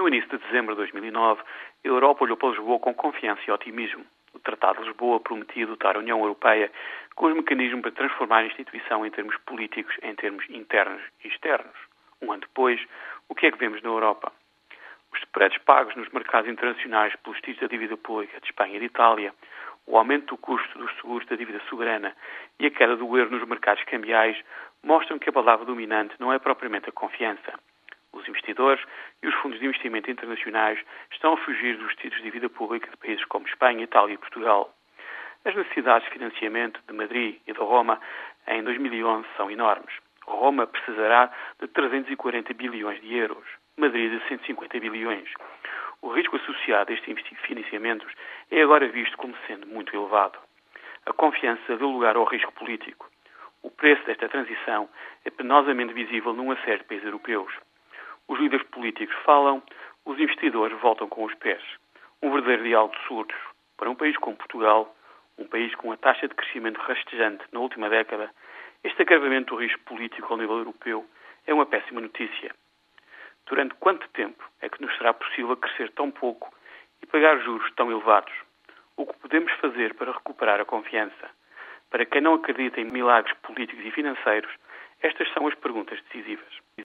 No início de dezembro de 2009, a Europa olhou para Lisboa com confiança e otimismo. O Tratado de Lisboa prometia dotar a União Europeia com os mecanismos para transformar a instituição em termos políticos em termos internos e externos. Um ano depois, o que é que vemos na Europa? Os spreads pagos nos mercados internacionais pelos títulos da dívida pública de Espanha e de Itália, o aumento do custo dos seguros da dívida soberana e a queda do euro nos mercados cambiais mostram que a palavra dominante não é propriamente a confiança. Os investidores e os fundos de investimento internacionais estão a fugir dos títulos de dívida pública de países como Espanha, Itália e Portugal. As necessidades de financiamento de Madrid e de Roma em 2011 são enormes. Roma precisará de 340 bilhões de euros, Madrid de 150 bilhões. O risco associado a estes financiamentos é agora visto como sendo muito elevado. A confiança deu lugar ao risco político. O preço desta transição é penosamente visível numa série de países europeus. Os líderes políticos falam, os investidores voltam com os pés. Um verdadeiro diálogo de surdos. Para um país como Portugal, um país com uma taxa de crescimento rastejante na última década, este agravamento do risco político ao nível europeu é uma péssima notícia. Durante quanto tempo é que nos será possível crescer tão pouco e pagar juros tão elevados? O que podemos fazer para recuperar a confiança? Para quem não acredita em milagres políticos e financeiros, estas são as perguntas decisivas.